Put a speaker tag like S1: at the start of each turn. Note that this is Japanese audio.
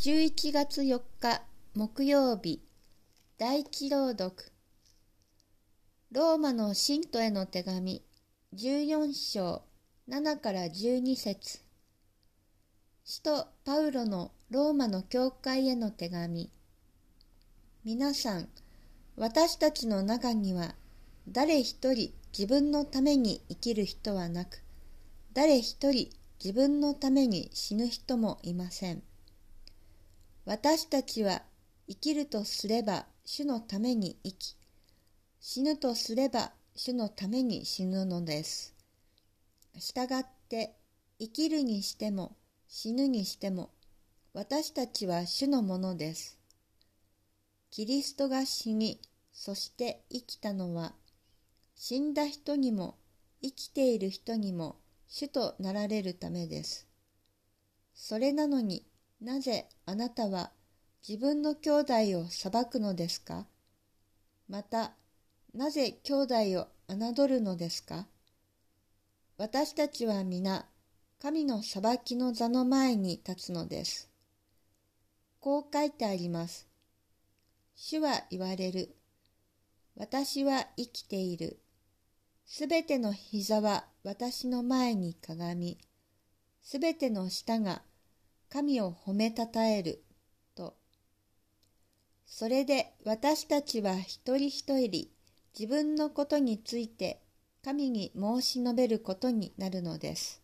S1: 11月4日木曜日第一朗読。ローマの信徒への手紙14章7から12節。使徒パウロのローマの教会への手紙。皆さん私たちの中には誰一人自分のために生きる人はなく誰一人自分のために死ぬ人もいません。私たちは生きるとすれば主のために生き、死ぬとすれば主のために死ぬのです。したがって生きるにしても死ぬにしても私たちは主のものです。キリストが死に、そして生きたのは、死んだ人にも生きている人にも主となられるためです。それなのになぜあなたは自分の兄弟を裁くのですか？また、なぜ兄弟を侮るのですか？私たちは皆、神の裁きの座の前に立つのです。こう書いてあります。主は言われる。私は生きている。すべての膝は私の前にかがみ、すべての舌が神を褒めたたえると。それで私たちは一人一人自分のことについて神に申し述べることになるのです。